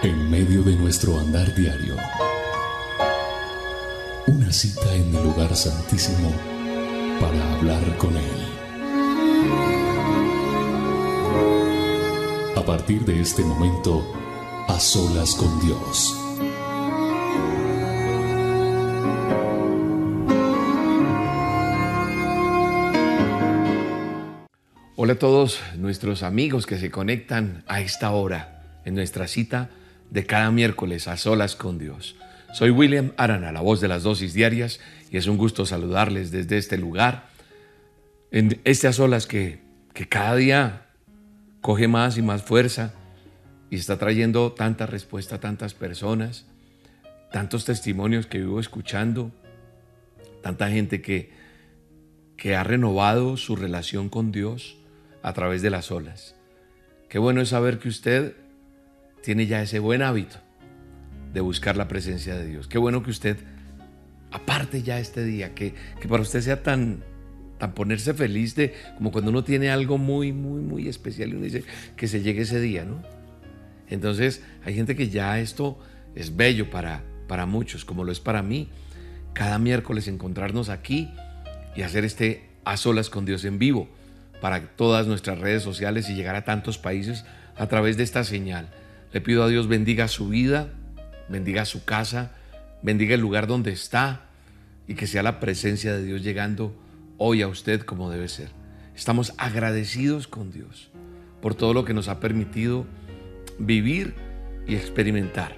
En medio de nuestro andar diario, una cita en el lugar santísimo para hablar con Él. A partir de este momento, a solas con Dios. Hola a todos nuestros amigos que se conectan a esta hora en nuestra cita de cada miércoles a solas con Dios. Soy William Arana, la voz de las dosis diarias, y es un gusto saludarles desde este lugar, en a solas que, que cada día coge más y más fuerza y está trayendo tanta respuesta a tantas personas, tantos testimonios que vivo escuchando, tanta gente que, que ha renovado su relación con Dios a través de las olas. Qué bueno es saber que usted tiene ya ese buen hábito de buscar la presencia de Dios. Qué bueno que usted aparte ya este día, que, que para usted sea tan, tan ponerse feliz de como cuando uno tiene algo muy, muy, muy especial y uno dice que se llegue ese día, ¿no? Entonces hay gente que ya esto es bello para, para muchos, como lo es para mí. Cada miércoles encontrarnos aquí y hacer este a solas con Dios en vivo para todas nuestras redes sociales y llegar a tantos países a través de esta señal. Le pido a Dios bendiga su vida, bendiga su casa, bendiga el lugar donde está y que sea la presencia de Dios llegando hoy a usted como debe ser. Estamos agradecidos con Dios por todo lo que nos ha permitido vivir y experimentar.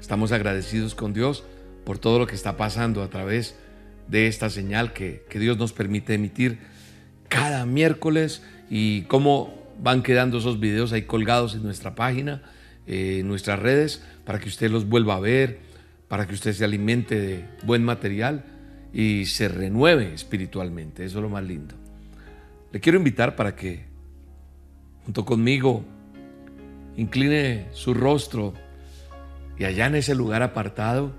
Estamos agradecidos con Dios por todo lo que está pasando a través de esta señal que, que Dios nos permite emitir cada miércoles y cómo van quedando esos videos ahí colgados en nuestra página, eh, nuestras redes, para que usted los vuelva a ver, para que usted se alimente de buen material y se renueve espiritualmente. Eso es lo más lindo. Le quiero invitar para que junto conmigo incline su rostro y allá en ese lugar apartado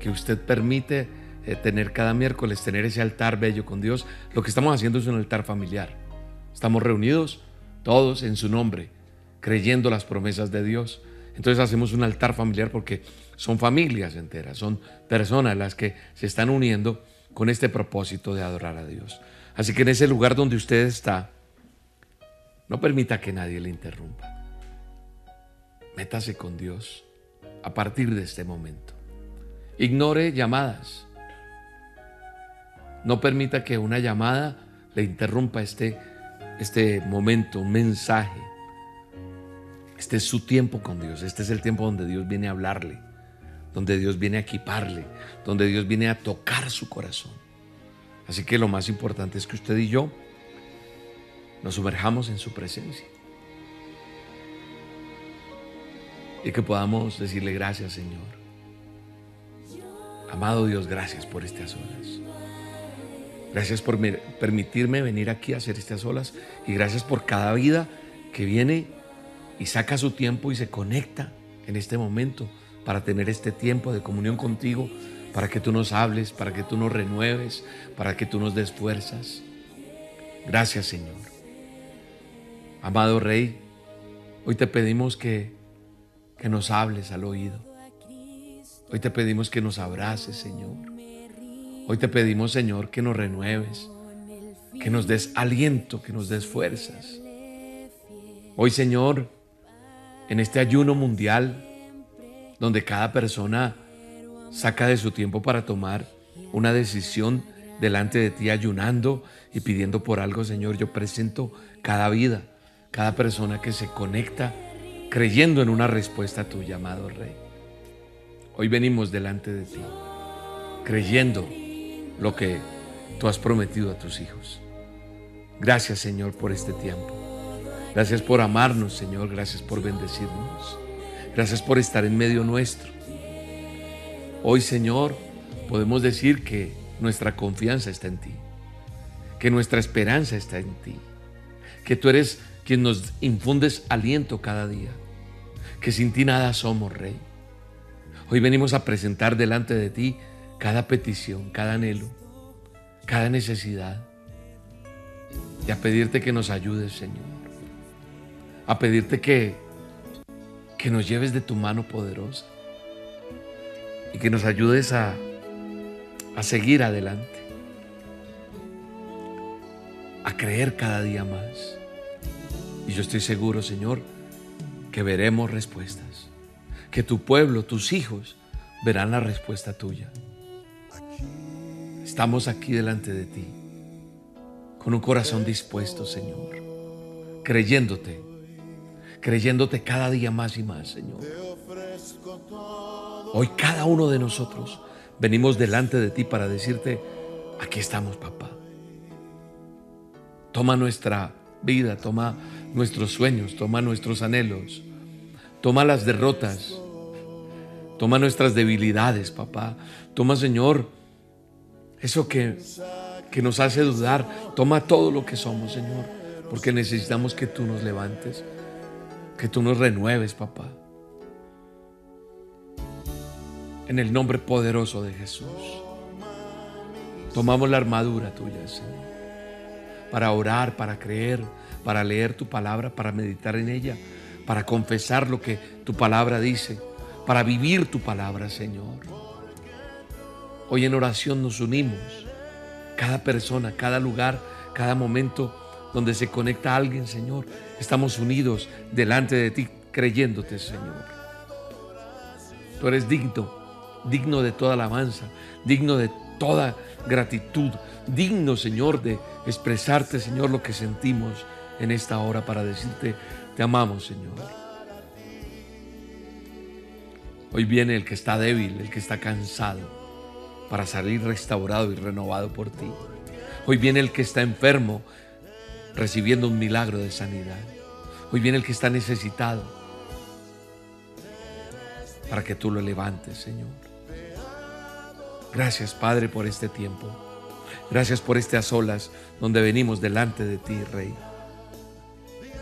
que usted permite eh, tener cada miércoles, tener ese altar bello con Dios, lo que estamos haciendo es un altar familiar. Estamos reunidos todos en su nombre, creyendo las promesas de Dios. Entonces hacemos un altar familiar porque son familias enteras, son personas las que se están uniendo con este propósito de adorar a Dios. Así que en ese lugar donde usted está, no permita que nadie le interrumpa. Métase con Dios a partir de este momento. Ignore llamadas. No permita que una llamada le interrumpa este, este momento, un mensaje. Este es su tiempo con Dios. Este es el tiempo donde Dios viene a hablarle, donde Dios viene a equiparle, donde Dios viene a tocar su corazón. Así que lo más importante es que usted y yo nos sumerjamos en su presencia. Y que podamos decirle gracias, Señor. Amado Dios, gracias por estas horas. Gracias por permitirme venir aquí a hacer estas olas y gracias por cada vida que viene y saca su tiempo y se conecta en este momento para tener este tiempo de comunión contigo, para que tú nos hables, para que tú nos renueves, para que tú nos des fuerzas. Gracias Señor. Amado Rey, hoy te pedimos que, que nos hables al oído. Hoy te pedimos que nos abraces, Señor. Hoy te pedimos, Señor, que nos renueves, que nos des aliento, que nos des fuerzas. Hoy, Señor, en este ayuno mundial, donde cada persona saca de su tiempo para tomar una decisión delante de ti ayunando y pidiendo por algo, Señor, yo presento cada vida, cada persona que se conecta creyendo en una respuesta a tu llamado Rey. Hoy venimos delante de ti, creyendo lo que tú has prometido a tus hijos. Gracias Señor por este tiempo. Gracias por amarnos Señor. Gracias por bendecirnos. Gracias por estar en medio nuestro. Hoy Señor podemos decir que nuestra confianza está en ti. Que nuestra esperanza está en ti. Que tú eres quien nos infundes aliento cada día. Que sin ti nada somos, Rey. Hoy venimos a presentar delante de ti cada petición, cada anhelo, cada necesidad. Y a pedirte que nos ayudes, Señor. A pedirte que, que nos lleves de tu mano poderosa y que nos ayudes a, a seguir adelante, a creer cada día más. Y yo estoy seguro, Señor, que veremos respuestas, que tu pueblo, tus hijos, verán la respuesta tuya. Estamos aquí delante de ti, con un corazón dispuesto, Señor, creyéndote, creyéndote cada día más y más, Señor. Hoy cada uno de nosotros venimos delante de ti para decirte, aquí estamos, papá. Toma nuestra vida, toma nuestros sueños, toma nuestros anhelos, toma las derrotas, toma nuestras debilidades, papá. Toma, Señor, eso que, que nos hace dudar, toma todo lo que somos, Señor, porque necesitamos que tú nos levantes, que tú nos renueves, papá en el nombre poderoso de Jesús. Tomamos la armadura tuya, Señor, para orar, para creer, para leer tu palabra, para meditar en ella, para confesar lo que tu palabra dice, para vivir tu palabra, Señor. Hoy en oración nos unimos, cada persona, cada lugar, cada momento donde se conecta alguien, Señor, estamos unidos delante de ti, creyéndote, Señor. Tú eres digno digno de toda alabanza, digno de toda gratitud, digno, Señor, de expresarte, Señor, lo que sentimos en esta hora para decirte, te amamos, Señor. Hoy viene el que está débil, el que está cansado, para salir restaurado y renovado por ti. Hoy viene el que está enfermo, recibiendo un milagro de sanidad. Hoy viene el que está necesitado, para que tú lo levantes, Señor. Gracias, Padre, por este tiempo. Gracias por a solas donde venimos delante de ti, Rey.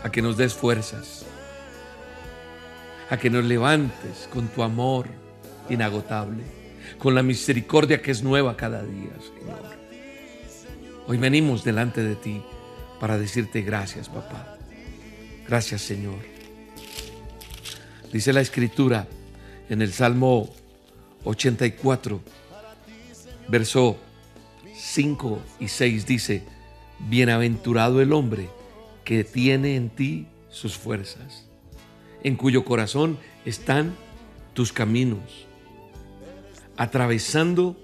A que nos des fuerzas. A que nos levantes con tu amor inagotable. Con la misericordia que es nueva cada día, Señor. Hoy venimos delante de ti para decirte gracias, papá. Gracias, Señor. Dice la escritura en el Salmo 84 verso 5 y 6 dice, Bienaventurado el hombre que tiene en ti sus fuerzas, en cuyo corazón están tus caminos. Atravesando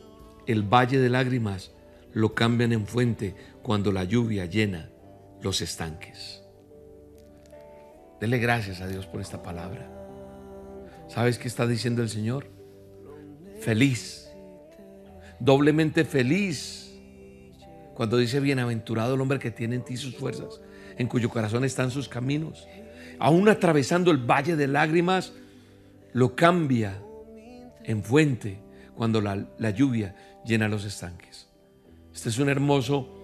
el valle de lágrimas, lo cambian en fuente cuando la lluvia llena los estanques. Dele gracias a Dios por esta palabra. ¿Sabes qué está diciendo el Señor? Feliz doblemente feliz. Cuando dice, bienaventurado el hombre que tiene en ti sus fuerzas, en cuyo corazón están sus caminos. Aún atravesando el valle de lágrimas, lo cambia en fuente cuando la, la lluvia llena los estanques. Este es un hermoso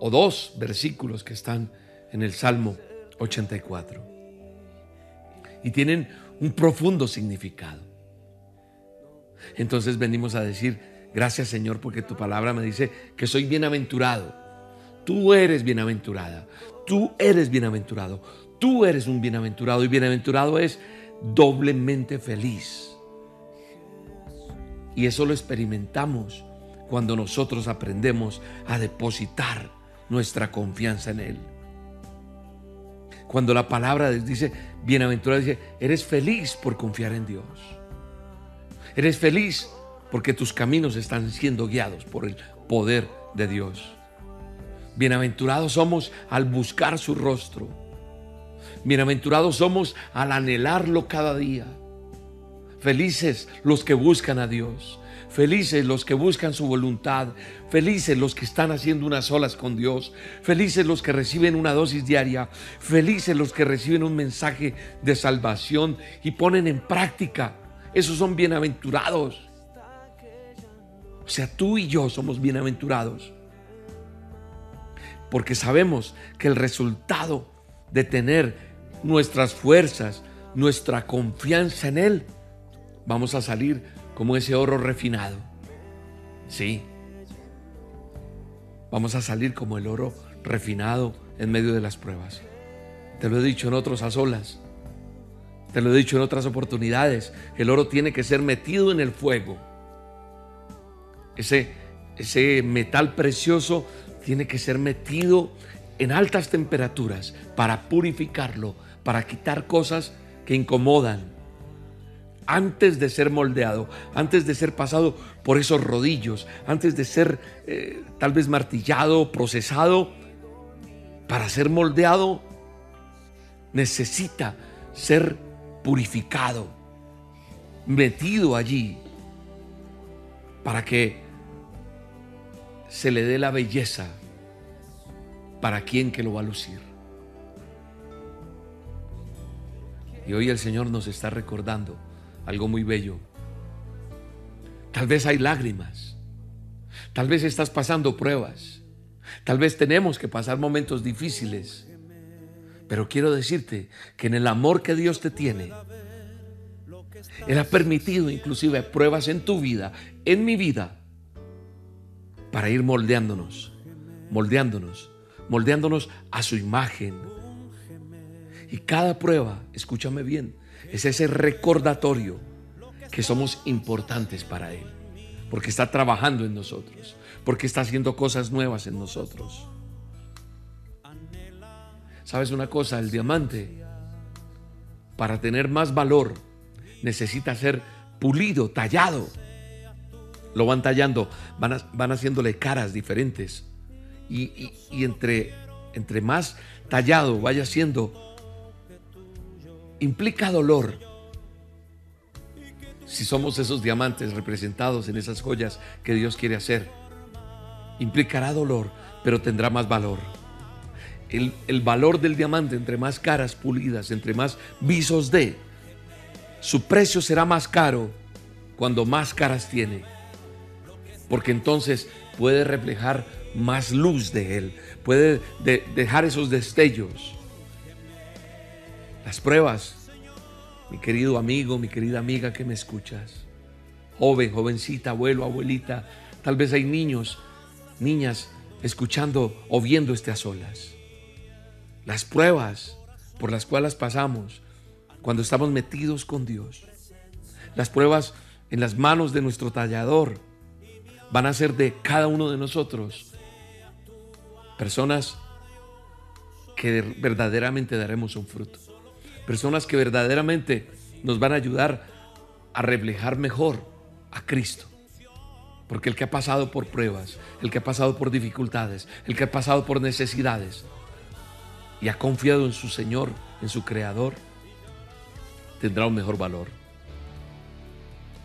o dos versículos que están en el Salmo 84. Y tienen un profundo significado. Entonces venimos a decir, Gracias Señor porque tu palabra me dice que soy bienaventurado. Tú eres bienaventurada. Tú eres bienaventurado. Tú eres un bienaventurado y bienaventurado es doblemente feliz. Y eso lo experimentamos cuando nosotros aprendemos a depositar nuestra confianza en Él. Cuando la palabra dice bienaventurado, dice, eres feliz por confiar en Dios. Eres feliz porque tus caminos están siendo guiados por el poder de Dios. Bienaventurados somos al buscar su rostro. Bienaventurados somos al anhelarlo cada día. Felices los que buscan a Dios. Felices los que buscan su voluntad. Felices los que están haciendo unas solas con Dios. Felices los que reciben una dosis diaria. Felices los que reciben un mensaje de salvación y ponen en práctica. Esos son bienaventurados. O sea, tú y yo somos bienaventurados. Porque sabemos que el resultado de tener nuestras fuerzas, nuestra confianza en Él, vamos a salir como ese oro refinado. Sí. Vamos a salir como el oro refinado en medio de las pruebas. Te lo he dicho en otros a solas. Te lo he dicho en otras oportunidades, el oro tiene que ser metido en el fuego. Ese, ese metal precioso tiene que ser metido en altas temperaturas para purificarlo, para quitar cosas que incomodan. Antes de ser moldeado, antes de ser pasado por esos rodillos, antes de ser eh, tal vez martillado, procesado, para ser moldeado, necesita ser purificado, metido allí, para que se le dé la belleza para quien que lo va a lucir. Y hoy el Señor nos está recordando algo muy bello. Tal vez hay lágrimas, tal vez estás pasando pruebas, tal vez tenemos que pasar momentos difíciles, pero quiero decirte que en el amor que Dios te tiene, Él ha permitido inclusive pruebas en tu vida, en mi vida, para ir moldeándonos, moldeándonos, moldeándonos a su imagen. Y cada prueba, escúchame bien, es ese recordatorio que somos importantes para Él, porque está trabajando en nosotros, porque está haciendo cosas nuevas en nosotros. ¿Sabes una cosa? El diamante, para tener más valor, necesita ser pulido, tallado. Lo van tallando, van, van haciéndole caras diferentes. Y, entre, entre más tallado vaya siendo, implica dolor. Si somos esos diamantes representados en esas joyas que Dios quiere hacer, implicará dolor, pero tendrá más valor el, valor del diamante, entre más caras pulidas, entre más visos de, su precio será más caro cuando más caras tiene. Porque entonces puede reflejar más luz de él, puede dejar esos destellos. Las pruebas, mi querido amigo, mi querida amiga que me escuchas, joven, jovencita, abuelo, abuelita, tal vez hay niños, niñas escuchando o viendo este a solas. Las pruebas por las cuales pasamos cuando estamos metidos con Dios, las pruebas en las manos de nuestro tallador, van a ser de cada uno de nosotros personas que verdaderamente daremos un fruto, personas que verdaderamente nos van a ayudar a reflejar mejor a Cristo. Porque el que ha pasado por pruebas, el que ha pasado por dificultades, el que ha pasado por necesidades, y ha confiado en su Señor, en su Creador, tendrá un mejor valor.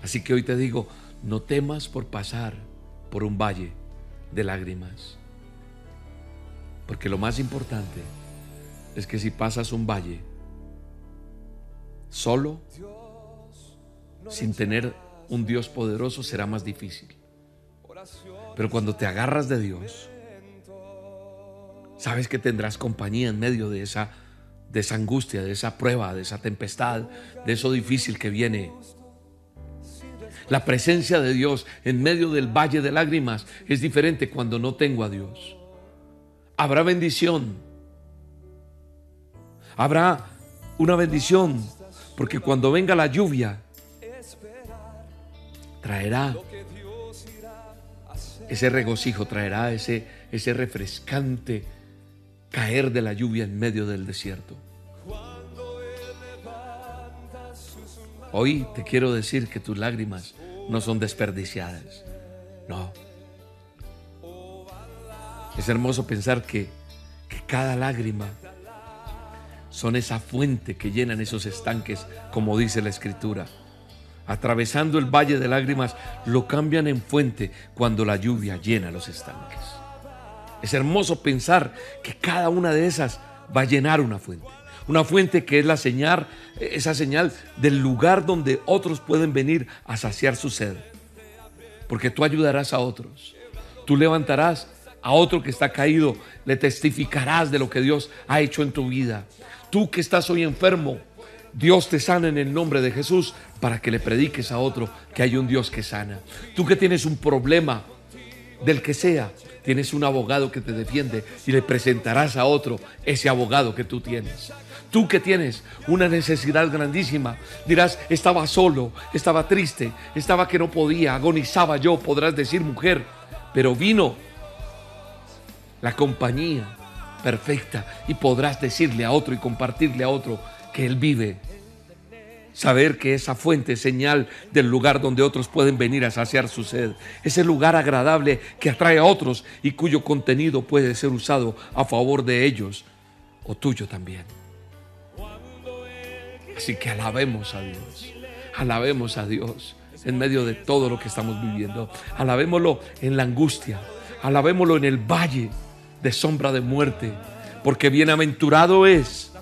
Así que hoy te digo, no temas por pasar por un valle de lágrimas. Porque lo más importante es que si pasas un valle solo, sin tener un Dios poderoso, será más difícil. Pero cuando te agarras de Dios, Sabes que tendrás compañía en medio de esa, de esa angustia, de esa prueba, de esa tempestad, de eso difícil que viene. La presencia de Dios en medio del valle de lágrimas es diferente cuando no tengo a Dios. Habrá bendición. Habrá una bendición porque cuando venga la lluvia traerá ese regocijo, traerá ese, ese refrescante caer de la lluvia en medio del desierto. Hoy te quiero decir que tus lágrimas no son desperdiciadas. No. Es hermoso pensar que, que cada lágrima son esa fuente que llenan esos estanques, como dice la escritura. Atravesando el valle de lágrimas, lo cambian en fuente cuando la lluvia llena los estanques. Es hermoso pensar que cada una de esas va a llenar una fuente. Una fuente que es la señal, esa señal del lugar donde otros pueden venir a saciar su sed. Porque tú ayudarás a otros. Tú levantarás a otro que está caído, le testificarás de lo que Dios ha hecho en tu vida. Tú que estás hoy enfermo, Dios te sana en el nombre de Jesús para que le prediques a otro que hay un Dios que sana. Tú que tienes un problema, del que sea, tienes un abogado que te defiende y le presentarás a otro ese abogado que tú tienes. Tú que tienes una necesidad grandísima, dirás, estaba solo, estaba triste, estaba que no podía, agonizaba yo, podrás decir mujer, pero vino la compañía perfecta y podrás decirle a otro y compartirle a otro que Él vive. Saber que esa fuente es señal del lugar donde otros pueden venir a saciar su sed. Ese lugar agradable que atrae a otros y cuyo contenido puede ser usado a favor de ellos o tuyo también. Así que alabemos a Dios. Alabemos a Dios en medio de todo lo que estamos viviendo. Alabémoslo en la angustia. Alabémoslo en el valle de sombra de muerte, porque bienaventurado es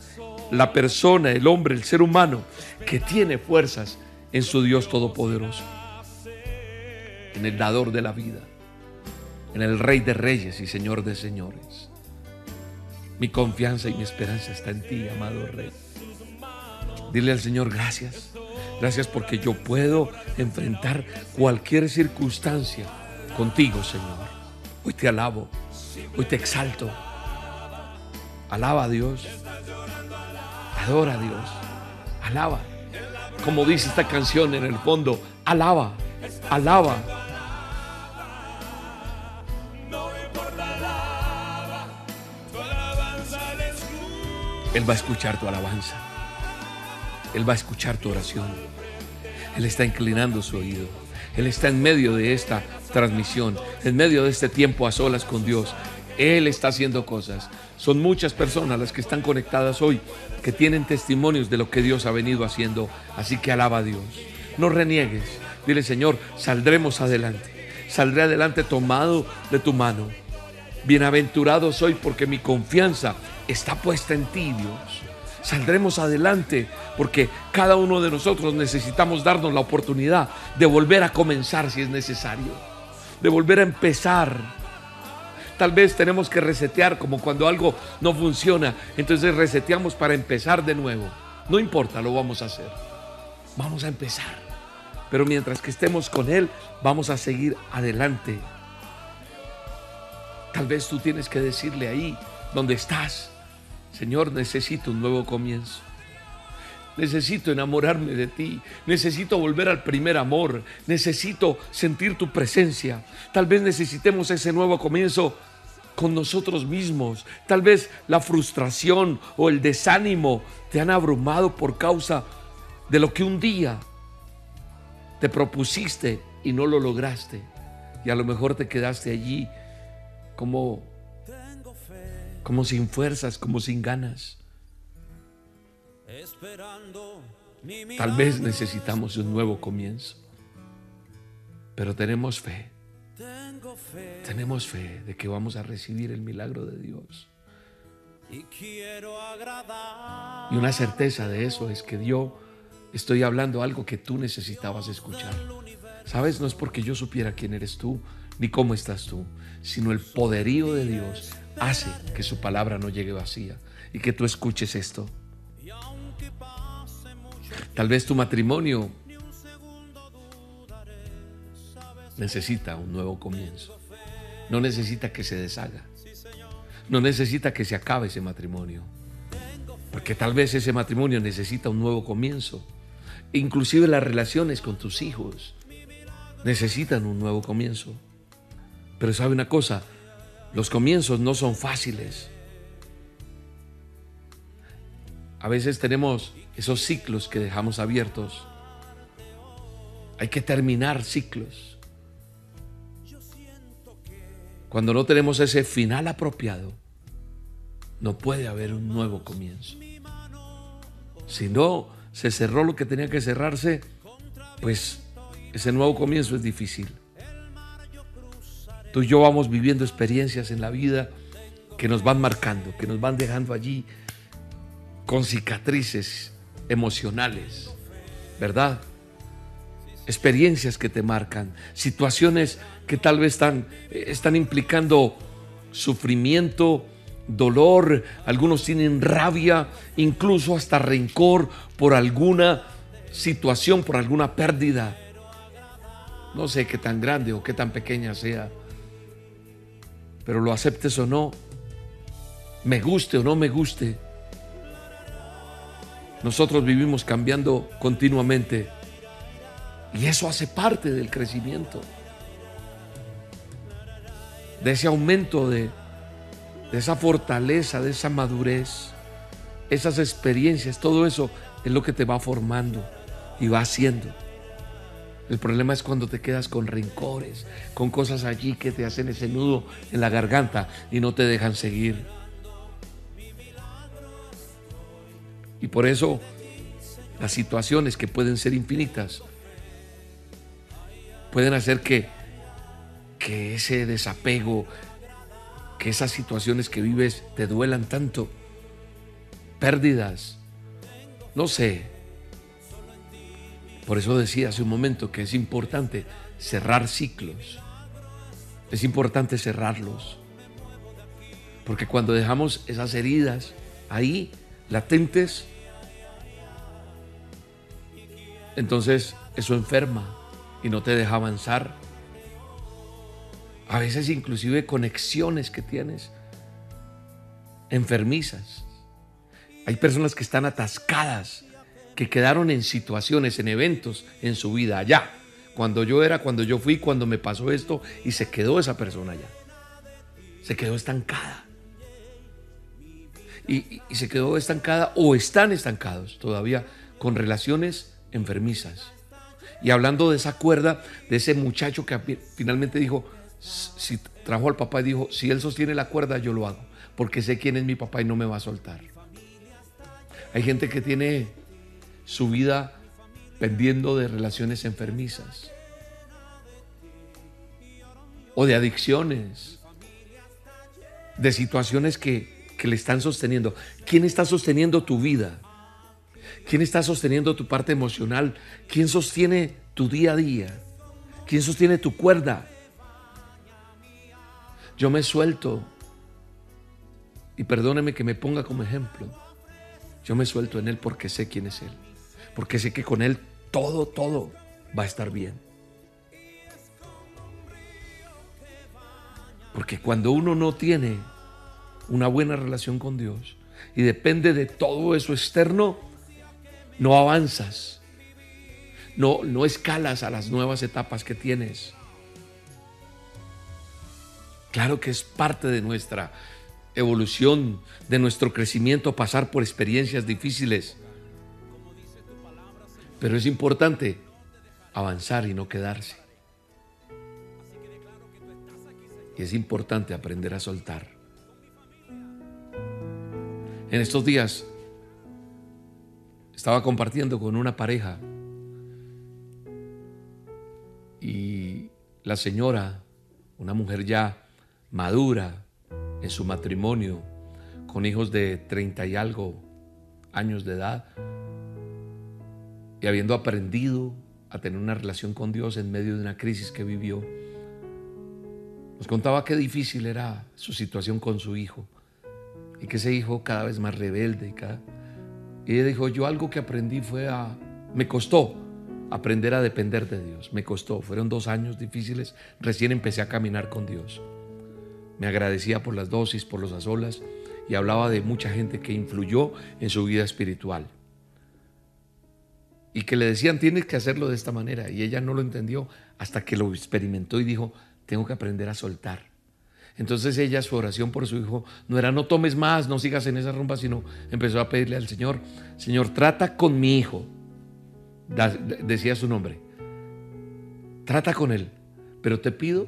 la persona, el hombre, el ser humano que tiene fuerzas en su Dios Todopoderoso, en el dador de la vida, en el Rey de Reyes y Señor de Señores. Mi confianza y mi esperanza está en ti, amado Rey. Dile al Señor gracias. Gracias porque yo puedo enfrentar cualquier circunstancia contigo, Señor. Hoy te alabo. Hoy te exalto. Alaba a Dios. Adora a Dios. Alaba. Como dice esta canción en el fondo, alaba, alaba. Él va a escuchar tu alabanza. Él va a escuchar tu oración. Él está inclinando su oído. Él está en medio de esta transmisión, en medio de este tiempo a solas con Dios. Él está haciendo cosas. Son muchas personas las que están conectadas hoy, que tienen testimonios de lo que Dios ha venido haciendo. Así que alaba a Dios. No reniegues. Dile, Señor, saldremos adelante. Saldré adelante tomado de tu mano. Bienaventurado soy porque mi confianza está puesta en ti, Dios saldremos adelante, porque cada uno de nosotros necesitamos darnos la oportunidad de volver a comenzar si es necesario, de volver a empezar. Tal vez tenemos que resetear como cuando algo no funciona, entonces reseteamos para empezar de nuevo. No importa, lo vamos a hacer. Vamos a empezar. Pero mientras que estemos con Él, vamos a seguir adelante. Tal vez tú tienes que decirle ahí donde estás, Señor, necesito un nuevo comienzo. Necesito enamorarme de ti. Necesito volver al primer amor. Necesito sentir tu presencia. Tal vez necesitemos ese nuevo comienzo con nosotros mismos. Tal vez la frustración o el desánimo te han abrumado por causa de lo que un día te propusiste y no lo lograste. Y a lo mejor te quedaste allí como como sin fuerzas, como sin ganas. Tal vez necesitamos un nuevo comienzo, pero tenemos fe. Tenemos fe de que vamos a recibir el milagro de Dios. Y una certeza de eso es que yo estoy hablando algo que tú necesitabas escuchar. Sabes, no es porque yo supiera quién eres tú ni cómo estás tú, sino el poderío de Dios hace que su palabra no llegue vacía y que tú escuches esto. Tal vez tu matrimonio necesita un nuevo comienzo. No necesita que se deshaga. No necesita que se acabe ese matrimonio. Porque tal vez ese matrimonio necesita un nuevo comienzo. Inclusive las relaciones con tus hijos necesitan un nuevo comienzo. Pero sabe una cosa, los comienzos no son fáciles. A veces tenemos esos ciclos que dejamos abiertos. Hay que terminar ciclos. Cuando no tenemos ese final apropiado, no puede haber un nuevo comienzo. Si no se cerró lo que tenía que cerrarse, pues ese nuevo comienzo es difícil. Tú y yo vamos viviendo experiencias en la vida que nos van marcando, que nos van dejando allí con cicatrices emocionales, ¿verdad? Experiencias que te marcan, situaciones que tal vez están, están implicando sufrimiento, dolor, algunos tienen rabia, incluso hasta rencor por alguna situación, por alguna pérdida. No sé qué tan grande o qué tan pequeña sea pero lo aceptes o no, me guste o no me guste, Nosotros vivimos cambiando continuamente y eso hace parte del crecimiento, de ese aumento de, esa fortaleza, de esa madurez, esas experiencias, todo eso es lo que te va formando y va haciendo. El problema es cuando te quedas con rencores, con cosas allí que te hacen ese nudo en la garganta y no te dejan seguir. Y por eso las situaciones que pueden ser infinitas pueden hacer que, que ese desapego, que esas situaciones que vives te duelan tanto. Pérdidas, no sé. Por eso decía hace un momento que es importante cerrar ciclos. Es importante cerrarlos. Porque cuando dejamos esas heridas ahí, latentes, entonces eso enferma y no te deja avanzar. A veces inclusive conexiones que tienes enfermizas. Hay personas que están atascadas, que quedaron en situaciones, en eventos en su vida allá. Cuando yo era, cuando yo fui, cuando me pasó esto y se quedó esa persona allá. Se quedó estancada. Y, y se quedó estancada o están estancados todavía con relaciones enfermizas. Y hablando de esa cuerda, de ese muchacho que finalmente dijo, si trajo al papá y dijo, si él sostiene la cuerda, yo lo hago, porque sé quién es mi papá y no me va a soltar. Hay gente que tiene su vida pendiendo de relaciones enfermizas o de adicciones, de situaciones que, que le están sosteniendo. ¿Quién está sosteniendo tu vida? ¿Quién está sosteniendo tu parte emocional? ¿Quién sostiene tu día a día? ¿Quién sostiene tu cuerda? Yo me suelto, y perdóneme que me ponga como ejemplo, yo me suelto en Él porque sé quién es Él, porque sé que con Él todo, todo va a estar bien. Porque cuando uno no tiene una buena relación con Dios y depende de todo eso externo, no avanzas, no, no escalas a las nuevas etapas que tienes. Claro que es parte de nuestra evolución, de nuestro crecimiento, pasar por experiencias difíciles. Pero es importante avanzar y no quedarse. Y es importante aprender a soltar. En estos días estaba compartiendo con una pareja. Y la señora, una mujer ya madura en su matrimonio, con hijos de treinta y algo años de edad, y habiendo aprendido a tener una relación con Dios en medio de una crisis que vivió, nos contaba qué difícil era su situación con su hijo y que ese hijo cada vez más rebelde y cada y ella dijo, yo algo que aprendí fue a... Me costó aprender a depender de Dios. Me costó. Fueron dos años difíciles. Recién empecé a caminar con Dios. Me agradecía por las dosis, por los azolas y hablaba de mucha gente que influyó en su vida espiritual. Y que le decían, tienes que hacerlo de esta manera. Y ella no lo entendió hasta que lo experimentó y dijo, tengo que aprender a soltar. Entonces ella, su oración por su hijo no era no tomes más, no sigas en esa rumba, sino empezó a pedirle al Señor, Señor, trata con mi hijo. decía su nombre. Trata con él, pero te pido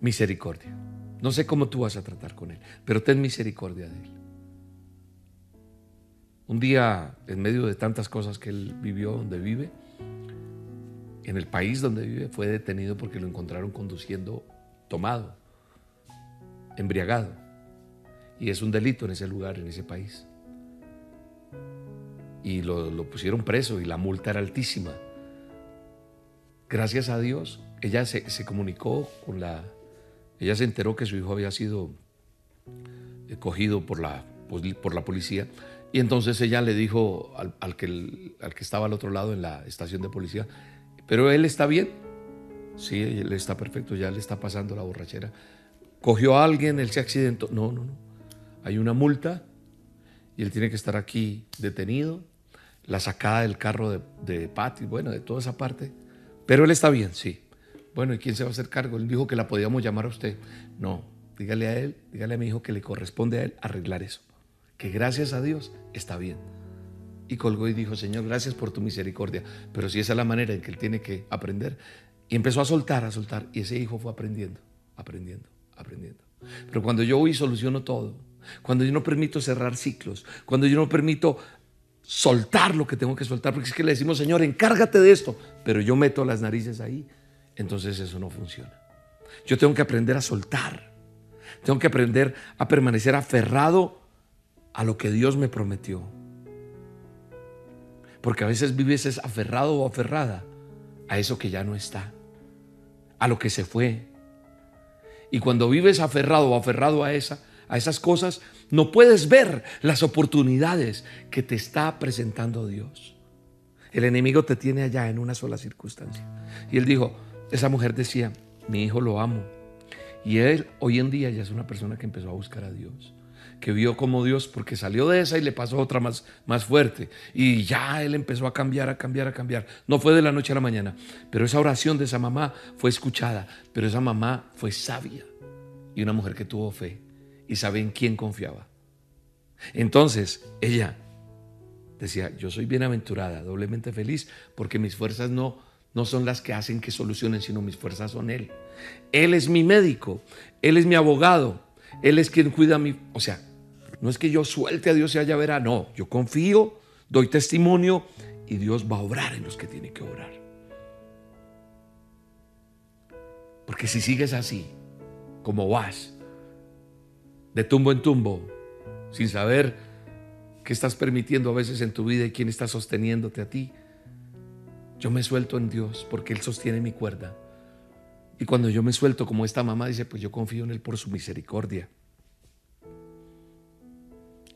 misericordia. No sé cómo tú vas a tratar con él, pero ten misericordia de él. Un día, en medio de tantas cosas que él vivió donde vive, en el país donde vive, fue detenido porque lo encontraron conduciendo tomado, embriagado. Y es un delito en ese lugar, en ese país. Y lo, pusieron preso y la multa era altísima. Gracias a Dios, ella se, comunicó con la... Ella se enteró que su hijo había sido eh, cogido por la, por la policía y entonces ella le dijo al, que, al que estaba al otro lado en la estación de policía, pero él está bien, Sí, él está perfecto, ya le está pasando la borrachera. Cogió a alguien, él se accidentó. No, no, no. Hay una multa y él tiene que estar aquí detenido, la sacada del carro de, de Patty, bueno, de toda esa parte. Pero él está bien, sí. Bueno, ¿y quién se va a hacer cargo? Él dijo que la podíamos llamar a usted. No, dígale a él, dígale a mi hijo que le corresponde a él arreglar eso. Que gracias a Dios está bien. Y colgó y dijo, Señor, gracias por tu misericordia. Pero si esa es la manera en que él tiene que aprender. Y empezó a soltar, a soltar. Y ese hijo fue aprendiendo, aprendiendo, aprendiendo. Pero cuando yo voy y soluciono todo, cuando yo no permito cerrar ciclos, cuando yo no permito soltar lo que tengo que soltar, porque es que le decimos, Señor, encárgate de esto, pero yo meto las narices ahí, entonces eso no funciona. Yo tengo que aprender a soltar, tengo que aprender a permanecer aferrado a lo que Dios me prometió. Porque a veces vives aferrado o aferrada a eso que ya no está, a lo que se fue. Y cuando vives aferrado o aferrado a esa, a esas cosas, no puedes ver las oportunidades que te está presentando Dios. El enemigo te tiene allá en una sola circunstancia. Y él dijo, esa mujer decía, mi hijo lo amo. Y él hoy en día ya es una persona que empezó a buscar a Dios que vio como Dios, porque salió de esa y le pasó otra más, más fuerte. Y ya él empezó a cambiar, a cambiar, a cambiar. No fue de la noche a la mañana, pero esa oración de esa mamá fue escuchada, pero esa mamá fue sabia y una mujer que tuvo fe y sabe en quién confiaba. Entonces ella decía, yo soy bienaventurada, doblemente feliz, porque mis fuerzas no, no son las que hacen que solucionen, sino mis fuerzas son Él. Él es mi médico, Él es mi abogado, Él es quien cuida mi... O sea, no es que yo suelte a Dios y allá verá, no, yo confío, doy testimonio y Dios va a obrar en los que tiene que obrar. Porque si sigues así, como vas, de tumbo en tumbo, sin saber qué estás permitiendo a veces en tu vida y quién está sosteniéndote a ti. Yo me suelto en Dios porque Él sostiene mi cuerda. Y cuando yo me suelto como esta mamá dice, pues yo confío en Él por su misericordia.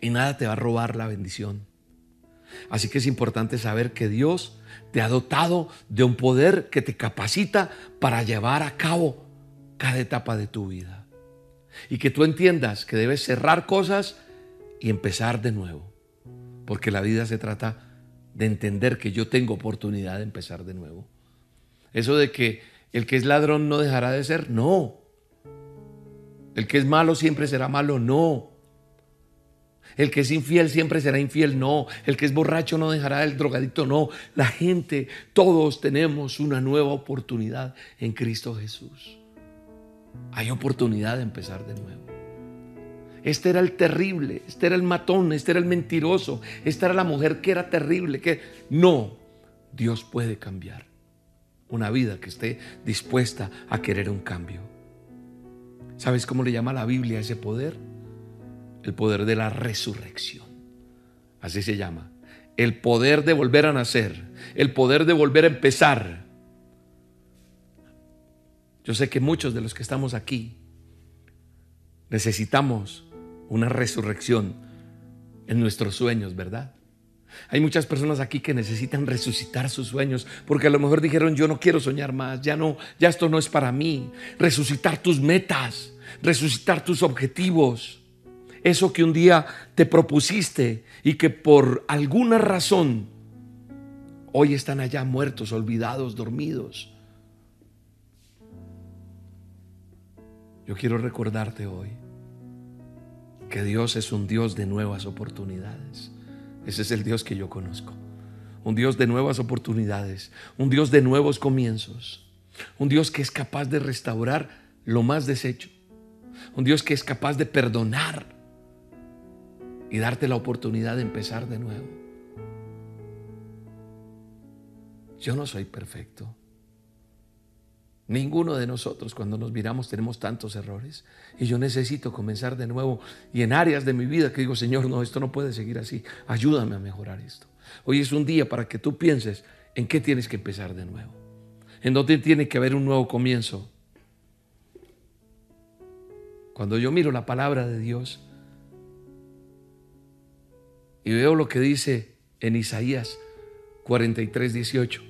Y nada te va a robar la bendición. Así que es importante saber que Dios te ha dotado de un poder que te capacita para llevar a cabo cada etapa de tu vida y que tú entiendas que debes cerrar cosas y empezar de nuevo. Porque la vida se trata de entender que yo tengo oportunidad de empezar de nuevo. Eso de que el que es ladrón no dejará de ser, no. El que es malo siempre será malo, no. El que es infiel siempre será infiel, no. El que es borracho no dejará el drogadicto, no. La gente, todos tenemos una nueva oportunidad en Cristo Jesús hay oportunidad de empezar de nuevo. Este era el terrible, este era el matón, este era el mentiroso, esta era la mujer que era terrible, que no, Dios puede cambiar una vida que esté dispuesta a querer un cambio. ¿Sabes cómo le llama la Biblia ese poder? El poder de la resurrección. Así se llama. El poder de volver a nacer, el poder de volver a empezar, yo sé que muchos de los que estamos aquí necesitamos una resurrección en nuestros sueños, ¿verdad? Hay muchas personas aquí que necesitan resucitar sus sueños porque a lo mejor dijeron, yo no quiero soñar más, ya no, ya esto no es para mí. Resucitar tus metas, resucitar tus objetivos. Eso que un día te propusiste y que por alguna razón hoy están allá muertos, olvidados, dormidos. Yo quiero recordarte hoy que Dios es un Dios de nuevas oportunidades. Ese es el Dios que yo conozco. Un Dios de nuevas oportunidades, un Dios de nuevos comienzos, un Dios que es capaz de restaurar lo más deshecho, un Dios que es capaz de perdonar y darte la oportunidad de empezar de nuevo. Yo no soy perfecto. Ninguno de nosotros cuando nos miramos tenemos tantos errores y yo necesito comenzar de nuevo y en áreas de mi vida que digo, Señor, no, esto no puede seguir así, ayúdame a mejorar esto. Hoy es un día para que tú pienses en qué tienes que empezar de nuevo, en dónde tiene que haber un nuevo comienzo. Cuando yo miro la palabra de Dios y veo lo que dice en Isaías 43, 18,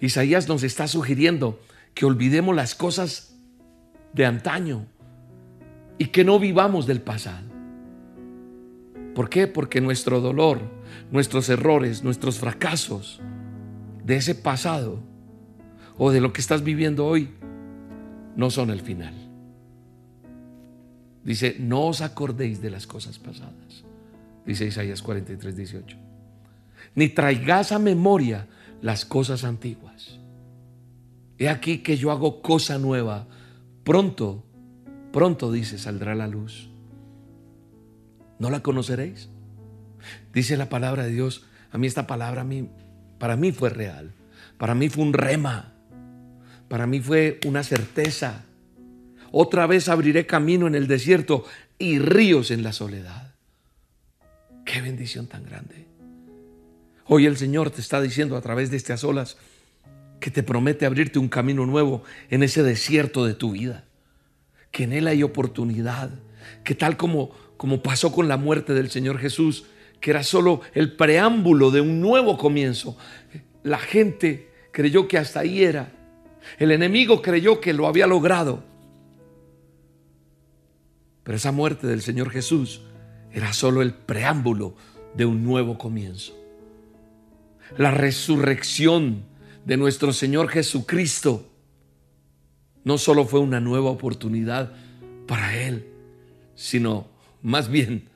Isaías nos está sugiriendo que olvidemos las cosas de antaño y que no vivamos del pasado. ¿Por qué? Porque nuestro dolor, nuestros errores, nuestros fracasos de ese pasado o de lo que estás viviendo hoy no son el final. Dice, no os acordéis de las cosas pasadas. Dice Isaías 43, 18. Ni traigáis a memoria las cosas antiguas. He aquí que yo hago cosa nueva. Pronto, pronto, dice, saldrá la luz. ¿No la conoceréis? Dice la palabra de Dios. A mí esta palabra a mí, para mí fue real. Para mí fue un rema. Para mí fue una certeza. Otra vez abriré camino en el desierto y ríos en la soledad. Qué bendición tan grande. Hoy el Señor te está diciendo a través de estas olas que te promete abrirte un camino nuevo en ese desierto de tu vida. Que en Él hay oportunidad. Que tal como, como pasó con la muerte del Señor Jesús, que era solo el preámbulo de un nuevo comienzo. La gente creyó que hasta ahí era. El enemigo creyó que lo había logrado. Pero esa muerte del Señor Jesús era solo el preámbulo de un nuevo comienzo. La resurrección de nuestro Señor Jesucristo no solo fue una nueva oportunidad para Él, sino más bien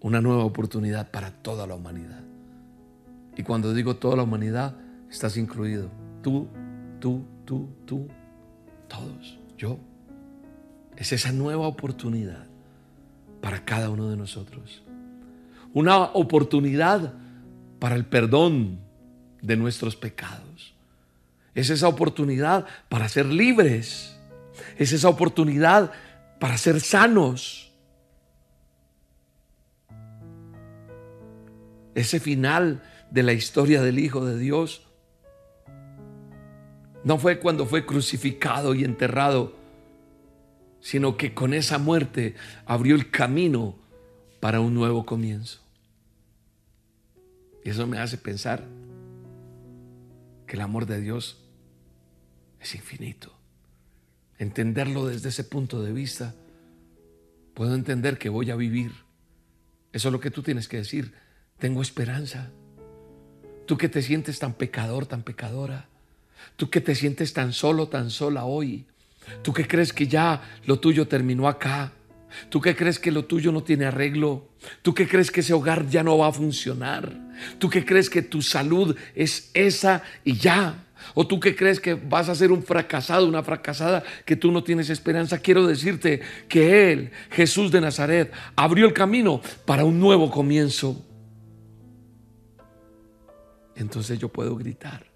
una nueva oportunidad para toda la humanidad. Y cuando digo toda la humanidad, estás incluido. Tú, tú, tú, tú, todos, yo. Es esa nueva oportunidad para cada uno de nosotros. Una oportunidad para el perdón de nuestros pecados. Es esa oportunidad para ser libres. Es esa oportunidad para ser sanos. Ese final de la historia del Hijo de Dios no fue cuando fue crucificado y enterrado sino que con esa muerte abrió el camino para un nuevo comienzo. Y eso me hace pensar que el amor de Dios es infinito. Entenderlo desde ese punto de vista, puedo entender que voy a vivir. Eso es lo que tú tienes que decir. Tengo esperanza. Tú que te sientes tan pecador, tan pecadora. Tú que te sientes tan solo, tan sola hoy. ¿Tú qué crees que ya lo tuyo terminó acá? ¿Tú qué crees que lo tuyo no tiene arreglo? ¿Tú qué crees que ese hogar ya no va a funcionar? ¿Tú qué crees que tu salud es esa y ya? ¿O tú qué crees que vas a ser un fracasado, una fracasada, que tú no tienes esperanza? Quiero decirte que Él, Jesús de Nazaret, abrió el camino para un nuevo comienzo. Entonces yo puedo gritar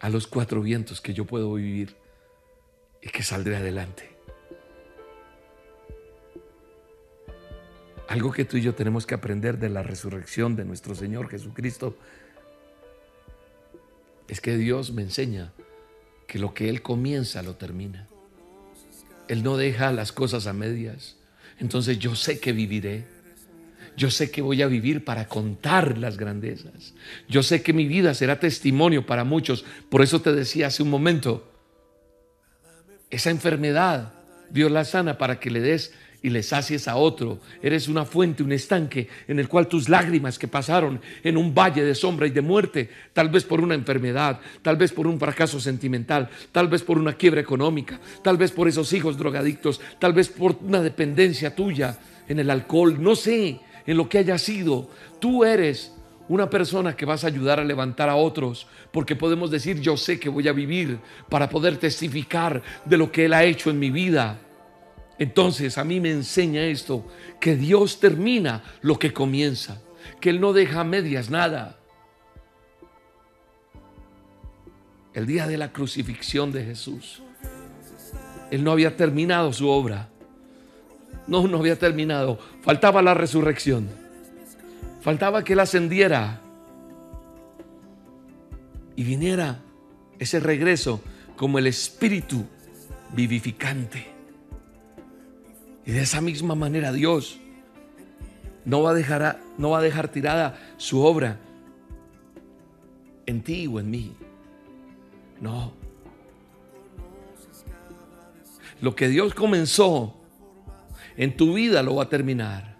a los cuatro vientos que yo puedo vivir y que saldré adelante. Algo que tú y yo tenemos que aprender de la resurrección de nuestro Señor Jesucristo es que Dios me enseña que lo que Él comienza lo termina. Él no deja las cosas a medias. Entonces yo sé que viviré. Yo sé que voy a vivir para contar las grandezas. Yo sé que mi vida será testimonio para muchos. Por eso te decía hace un momento, esa enfermedad, Dios la sana para que le des y le sacies a otro. Eres una fuente, un estanque en el cual tus lágrimas que pasaron en un valle de sombra y de muerte, tal vez por una enfermedad, tal vez por un fracaso sentimental, tal vez por una quiebra económica, tal vez por esos hijos drogadictos, tal vez por una dependencia tuya en el alcohol, no sé, en lo que haya sido. Tú eres una persona que vas a ayudar a levantar a otros, porque podemos decir, yo sé que voy a vivir para poder testificar de lo que Él ha hecho en mi vida. Entonces a mí me enseña esto, que Dios termina lo que comienza, que Él no deja medias nada. El día de la crucifixión de Jesús, Él no había terminado su obra. No, no había terminado. Faltaba la resurrección. Faltaba que Él ascendiera y viniera ese regreso como el Espíritu vivificante. Y de esa misma manera Dios no va a dejar, no va dejar tirada su obra en ti o en mí. No. Lo que Dios comenzó en tu vida lo va a terminar.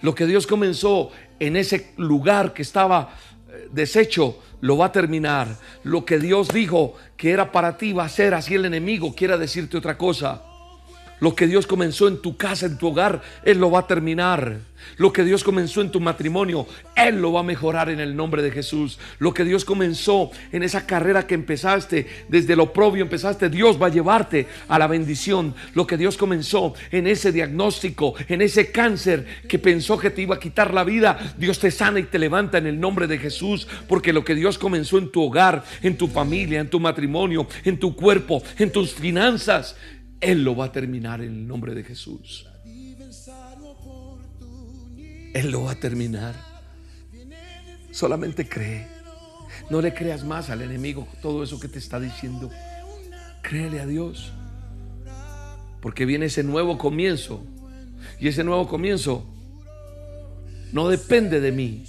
Lo que Dios comenzó en ese lugar que estaba eh, deshecho, lo va a terminar. Lo que Dios dijo que era para ti va a ser así el enemigo quiera decirte otra cosa. Lo que Dios comenzó en tu casa, en tu hogar, Él lo va a terminar. Lo que Dios comenzó en tu matrimonio, Él lo va a mejorar en el nombre de Jesús. Lo que Dios comenzó en esa carrera que empezaste, desde lo propio empezaste, Dios va a llevarte a la bendición. Lo que Dios comenzó en ese diagnóstico, en ese cáncer que pensó que te iba a quitar la vida, Dios te sana y te levanta en el nombre de Jesús. Porque lo que Dios comenzó en tu hogar, en tu familia, en tu matrimonio, en tu cuerpo, en tus finanzas, él lo va a terminar en el nombre de Jesús. Él lo va a terminar. Solamente cree. No le creas más al enemigo todo eso que te está diciendo. Créele a Dios. Porque viene ese nuevo comienzo. Y ese nuevo comienzo no depende de mí.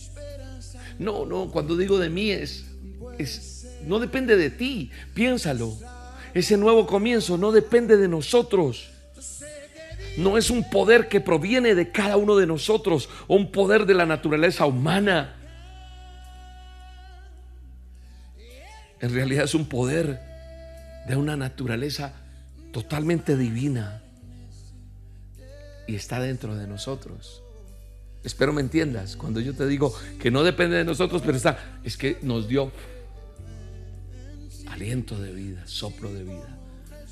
No, no, cuando digo de mí es, es no depende de ti. Piénsalo. Ese nuevo comienzo no depende de nosotros. No es un poder que proviene de cada uno de nosotros o un poder de la naturaleza humana. En realidad es un poder de una naturaleza totalmente divina y está dentro de nosotros. Espero me entiendas cuando yo te digo que no depende de nosotros, pero está, es que nos dio aliento de vida, soplo de vida.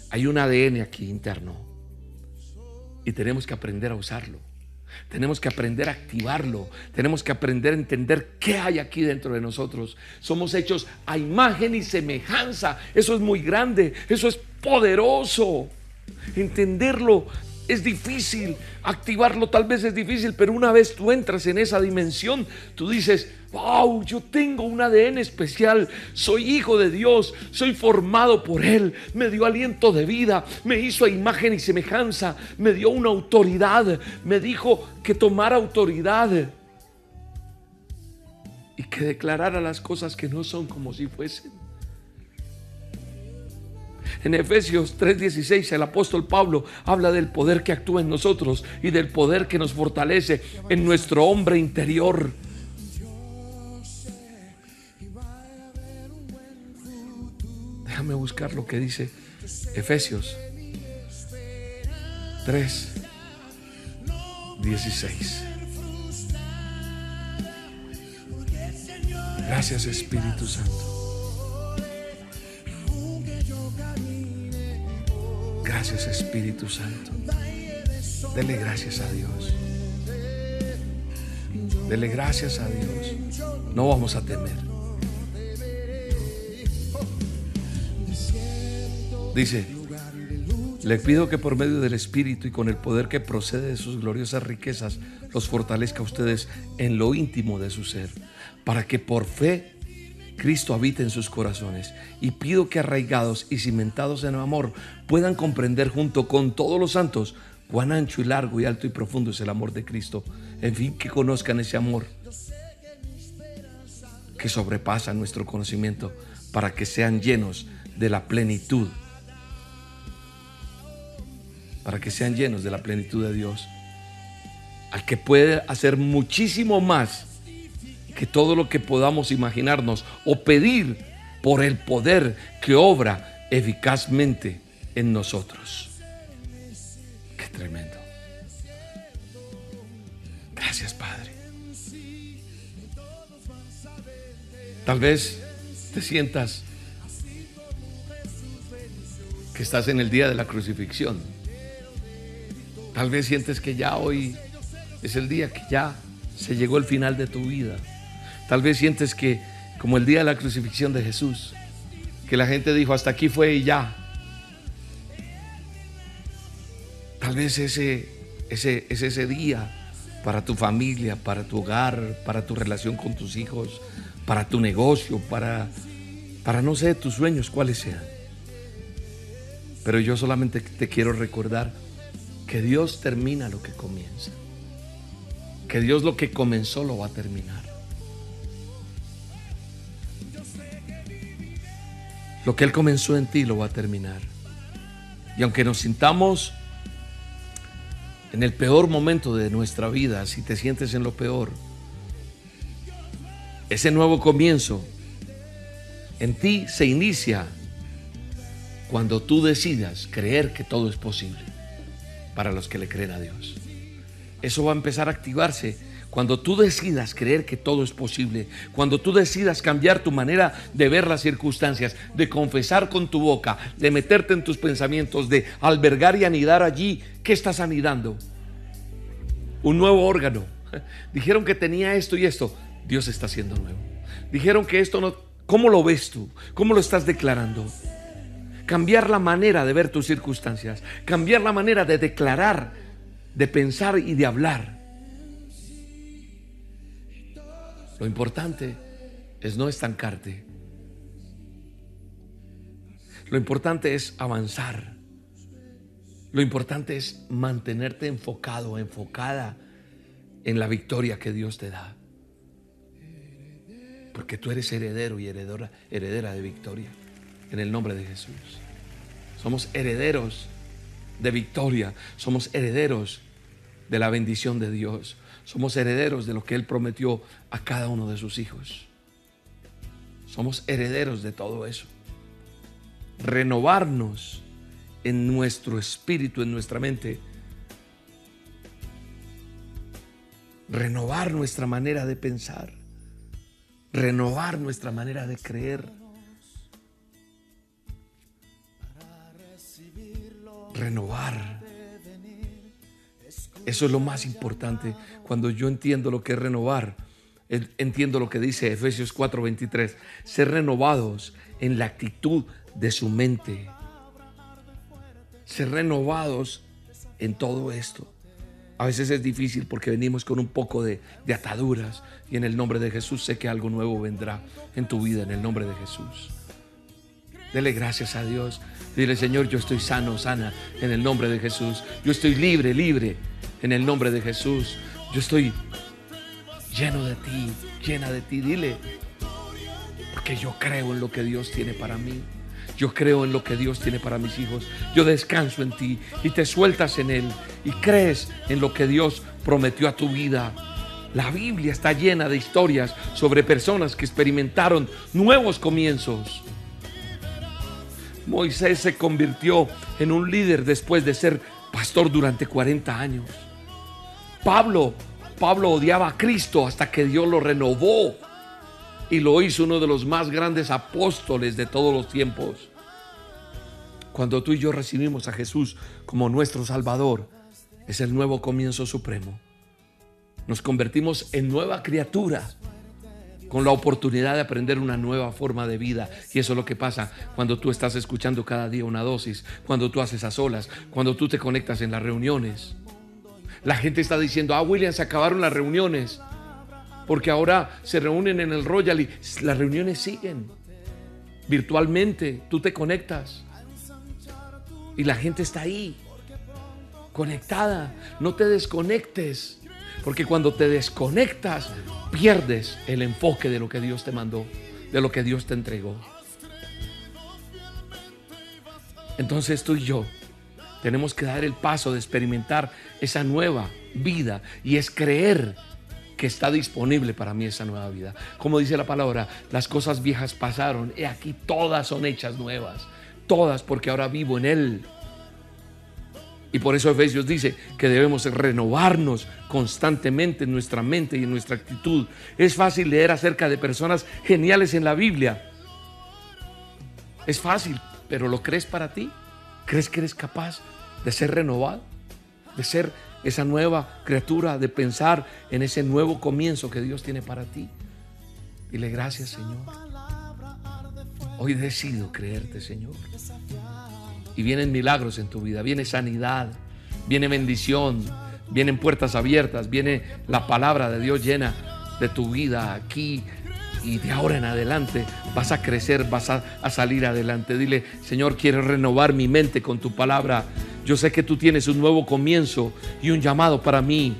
Hay un ADN aquí interno y tenemos que aprender a usarlo. Tenemos que aprender a activarlo. Tenemos que aprender a entender qué hay aquí dentro de nosotros. Somos hechos a imagen y semejanza. Eso es muy grande. Eso es poderoso. Entenderlo es difícil. Activarlo tal vez es difícil. Pero una vez tú entras en esa dimensión, tú dices, wow, yo tengo un ADN especial, soy hijo de Dios, soy formado por Él, me dio aliento de vida, me hizo a imagen y semejanza, me dio una autoridad, me dijo que tomara autoridad y que declarara las cosas que no son como si fuesen. En Efesios 3:16 el apóstol Pablo habla del poder que actúa en nosotros y del poder que nos fortalece en nuestro hombre interior. Déjame buscar lo que dice Efesios 3, 16. Gracias Espíritu Santo. Gracias Espíritu Santo. Dele gracias a Dios. Dele gracias a Dios. No vamos a temer. Dice, le pido que por medio del Espíritu y con el poder que procede de sus gloriosas riquezas, los fortalezca a ustedes en lo íntimo de su ser, para que por fe Cristo habite en sus corazones. Y pido que arraigados y cimentados en amor puedan comprender junto con todos los santos cuán ancho y largo y alto y profundo es el amor de Cristo. En fin, que conozcan ese amor que sobrepasa nuestro conocimiento para que sean llenos de la plenitud para que sean llenos de la plenitud de Dios, al que puede hacer muchísimo más que todo lo que podamos imaginarnos o pedir por el poder que obra eficazmente en nosotros. Qué tremendo. Gracias, Padre. Tal vez te sientas que estás en el día de la crucifixión Tal vez sientes que ya hoy es el día que ya se llegó el final de tu vida. Tal vez sientes que como el día de la crucifixión de Jesús, que la gente dijo hasta aquí fue y ya. Tal vez ese, ese es ese día para tu familia, para tu hogar, para tu relación con tus hijos, para tu negocio, para, para no sé tus sueños cuáles sean. Pero yo solamente te quiero recordar que Dios termina lo que comienza. Que Dios lo que comenzó lo va a terminar. Lo que Él comenzó en ti lo va a terminar. Y aunque nos sintamos en el peor momento de nuestra vida, si te sientes en lo peor, ese nuevo comienzo en ti se inicia cuando tú decidas creer que todo es posible para los que le creen a Dios. Eso va a empezar a activarse cuando tú decidas creer que todo es posible, cuando tú decidas cambiar tu manera de ver las circunstancias, de confesar con tu boca, de meterte en tus pensamientos, de albergar y anidar allí, ¿qué estás anidando? Un nuevo órgano. Dijeron que tenía esto y esto. Dios está haciendo nuevo. Dijeron que esto no... ¿Cómo lo ves tú? ¿Cómo lo estás declarando? Cambiar la manera de ver tus circunstancias, cambiar la manera de declarar, de pensar y de hablar. Lo importante es no estancarte. Lo importante es avanzar. Lo importante es mantenerte enfocado, enfocada en la victoria que Dios te da. Porque tú eres heredero y heredera, heredera de victoria. En el nombre de Jesús. Somos herederos de victoria. Somos herederos de la bendición de Dios. Somos herederos de lo que Él prometió a cada uno de sus hijos. Somos herederos de todo eso. Renovarnos en nuestro espíritu, en nuestra mente. Renovar nuestra manera de pensar. Renovar nuestra manera de creer. Renovar. Eso es lo más importante. Cuando yo entiendo lo que es renovar, entiendo lo que dice Efesios 4:23. Ser renovados en la actitud de su mente. Ser renovados en todo esto. A veces es difícil porque venimos con un poco de, de, ataduras y en el nombre de Jesús sé que algo nuevo vendrá en tu vida en el nombre de Jesús. Dele gracias a Dios. Dile, Señor, yo estoy sano, sana en el nombre de Jesús. Yo estoy libre, libre en el nombre de Jesús. Yo estoy lleno de ti, llena de ti. Dile, porque yo creo en lo que Dios tiene para mí. Yo creo en lo que Dios tiene para mis hijos. Yo descanso en ti y te sueltas en Él y crees en lo que Dios prometió a tu vida. La Biblia está llena de historias sobre personas que experimentaron nuevos comienzos. Moisés se convirtió en un líder después de ser pastor durante 40 años. Pablo, Pablo odiaba a Cristo hasta que Dios lo renovó y lo hizo uno de los más grandes apóstoles de todos los tiempos. Cuando tú y yo recibimos a Jesús como nuestro Salvador, es el nuevo comienzo supremo. Nos convertimos en nueva criatura con la oportunidad de aprender una nueva forma de vida. Y eso es lo que pasa cuando tú estás escuchando cada día una dosis, cuando tú haces a solas, cuando tú te conectas en las reuniones. La gente está diciendo, ah, William, se acabaron las reuniones. Porque ahora se reúnen en el Royal y las reuniones siguen. Virtualmente, tú te conectas. Y la gente está ahí, conectada. No te desconectes. Porque cuando te desconectas, pierdes el enfoque de lo que Dios te mandó, de lo que Dios te entregó. Entonces tú y yo tenemos que dar el paso de experimentar esa nueva vida y es creer que está disponible para mí esa nueva vida. Como dice la palabra, las cosas viejas pasaron y aquí todas son hechas nuevas. Todas porque ahora vivo en Él. Y por eso Efesios dice que debemos renovarnos constantemente en nuestra mente y en nuestra actitud. Es fácil leer acerca de personas geniales en la Biblia. Es fácil, pero ¿lo crees para ti? ¿Crees que eres capaz de ser renovado, de ser esa nueva criatura, de pensar en ese nuevo comienzo que Dios tiene para ti. Dile gracias, Señor. Hoy decido creerte, Señor. Y vienen milagros en tu vida, viene sanidad, viene bendición, vienen puertas abiertas, viene la palabra de Dios llena de tu vida aquí y de ahora en adelante vas a crecer, vas a, a, salir adelante. Dile, Señor, quiero renovar mi mente con tu palabra. Yo sé que tú tienes un nuevo comienzo y un llamado para mí,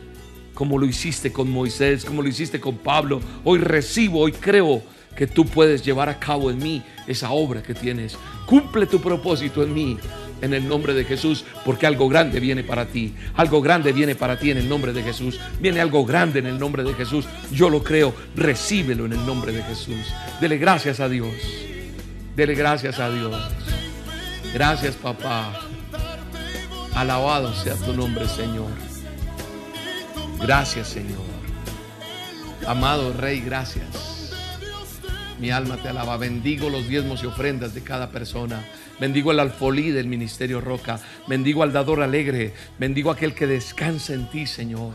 como lo hiciste con Moisés, como lo hiciste con Pablo. Hoy recibo, hoy creo que tú puedes llevar a cabo en mí esa obra que tienes. Cumple tu propósito en mí en el nombre de Jesús, porque algo grande viene para ti. Algo grande viene para ti en el nombre de Jesús. Viene algo grande en el nombre de Jesús. Yo lo creo. Recíbelo en el nombre de Jesús. Dele gracias a Dios. Dele gracias a Dios. Gracias, papá. Alabado sea tu nombre, Señor. Gracias, Señor. Amado Rey, gracias. Mi alma te alaba. Bendigo los diezmos y ofrendas de cada persona. Bendigo el alfolí del ministerio Roca. Bendigo al dador alegre. Bendigo a aquel que descansa en ti, Señor.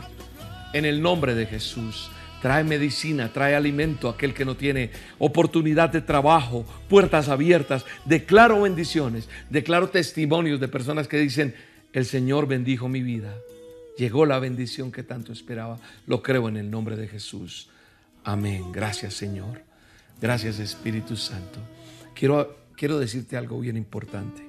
En el nombre de Jesús. Trae medicina, trae alimento a aquel que no tiene oportunidad de trabajo, puertas abiertas. Declaro bendiciones, declaro testimonios de personas que dicen, el Señor bendijo mi vida. Llegó la bendición que tanto esperaba. Lo creo en el nombre de Jesús. Amén. Gracias Señor. Gracias Espíritu Santo. Quiero, quiero decirte algo bien importante.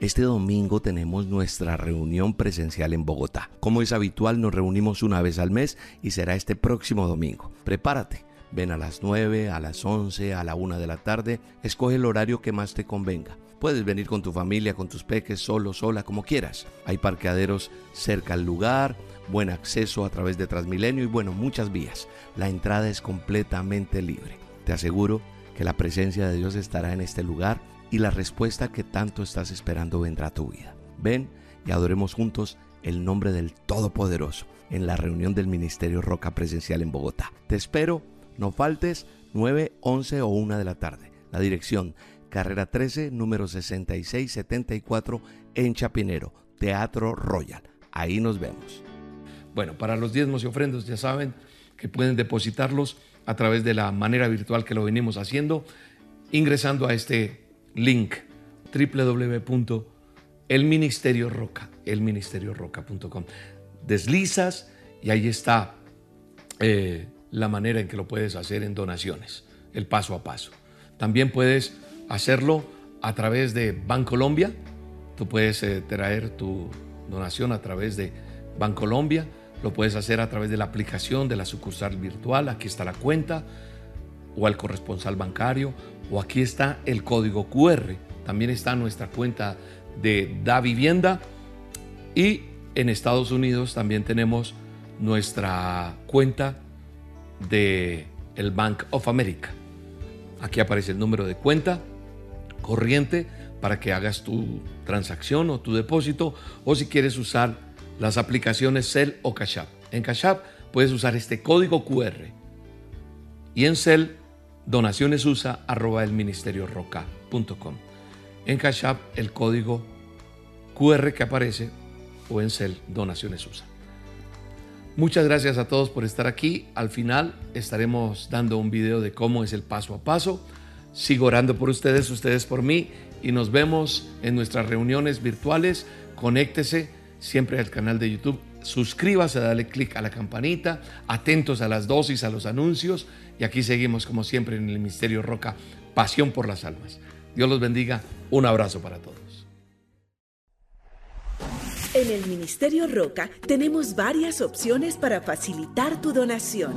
Este domingo tenemos nuestra reunión presencial en Bogotá. Como es habitual, nos reunimos una vez al mes y será este próximo domingo. Prepárate. Ven a las 9, a las 11, a la 1 de la tarde. Escoge el horario que más te convenga. Puedes venir con tu familia, con tus peques, solo, sola, como quieras. Hay parqueaderos cerca al lugar, buen acceso a través de Transmilenio y bueno, muchas vías. La entrada es completamente libre. Te aseguro que la presencia de Dios estará en este lugar y la respuesta que tanto estás esperando vendrá a tu vida. Ven y adoremos juntos el nombre del Todopoderoso en la reunión del Ministerio Roca Presencial en Bogotá. Te espero, no faltes 9, 11 o 1 de la tarde. La dirección carrera 13, número 6674 en Chapinero, Teatro Royal. Ahí nos vemos. Bueno, para los diezmos y ofrendos ya saben que pueden depositarlos a través de la manera virtual que lo venimos haciendo, ingresando a este link www.elministerioroca, elministerioroca.com. Deslizas y ahí está eh, la manera en que lo puedes hacer en donaciones, el paso a paso. También puedes hacerlo a través de Bancolombia. Tú puedes eh, traer tu donación a través de Bancolombia. Lo puedes hacer a través de la aplicación de la sucursal virtual. Aquí está la cuenta. O al corresponsal bancario. O aquí está el código QR. También está nuestra cuenta de Da Vivienda. Y en Estados Unidos también tenemos nuestra cuenta de el Bank of America. Aquí aparece el número de cuenta corriente para que hagas tu transacción o tu depósito o si quieres usar las aplicaciones Cell o Cash App. En Cash puedes usar este código QR y en Cell donaciones usa arroba el ministerio roca.com. En Cash el código QR que aparece o en Cell donaciones usa. Muchas gracias a todos por estar aquí. Al final estaremos dando un video de cómo es el paso a paso Sigo orando por ustedes, ustedes por mí y nos vemos en nuestras reuniones virtuales. Conéctese siempre al canal de YouTube. Suscríbase, dale clic a la campanita, atentos a las dosis, a los anuncios y aquí seguimos como siempre en el Misterio Roca, pasión por las almas. Dios los bendiga, un abrazo para todos. En el Ministerio Roca tenemos varias opciones para facilitar tu donación.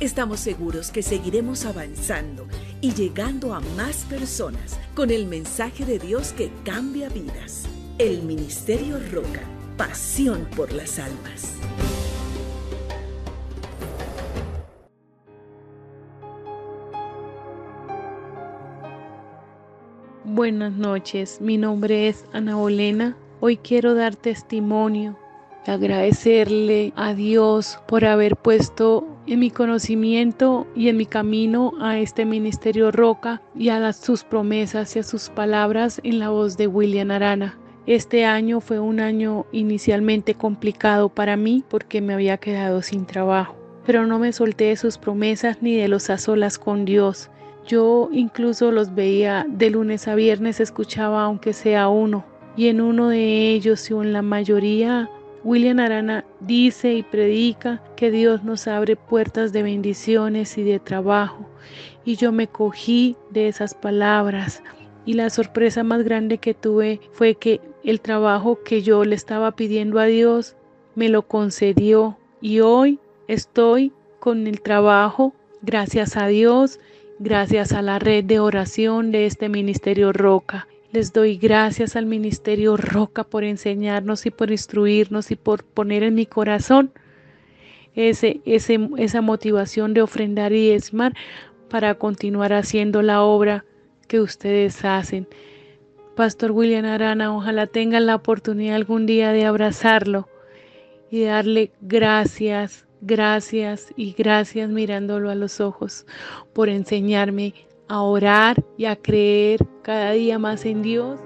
Estamos seguros que seguiremos avanzando y llegando a más personas con el mensaje de Dios que cambia vidas. El Ministerio Roca, pasión por las almas. Buenas noches, mi nombre es Ana Olena. Hoy quiero dar testimonio, agradecerle a Dios por haber puesto en mi conocimiento y en mi camino a este ministerio Roca y a sus promesas y a sus palabras en la voz de William Arana. Este año fue un año inicialmente complicado para mí porque me había quedado sin trabajo, pero no me solté de sus promesas ni de los a solas con Dios. Yo incluso los veía de lunes a viernes, escuchaba aunque sea uno, y en uno de ellos o en la mayoría, William Arana dice y predica que Dios nos abre puertas de bendiciones y de trabajo, y yo me cogí de esas palabras. Y la sorpresa más grande que tuve fue que el trabajo que yo le estaba pidiendo a Dios me lo concedió y hoy estoy con el trabajo gracias a Dios, gracias a la red de oración de este Ministerio Roca. Les doy gracias al Ministerio Roca por enseñarnos y por instruirnos y por poner en mi corazón ese, esa motivación de ofrendar y esmar para continuar haciendo la obra que ustedes hacen. Pastor William Arana, ojalá tengan la oportunidad algún día de abrazarlo y darle gracias, gracias y gracias mirándolo a los ojos por enseñarme a orar y a creer cada día más en Dios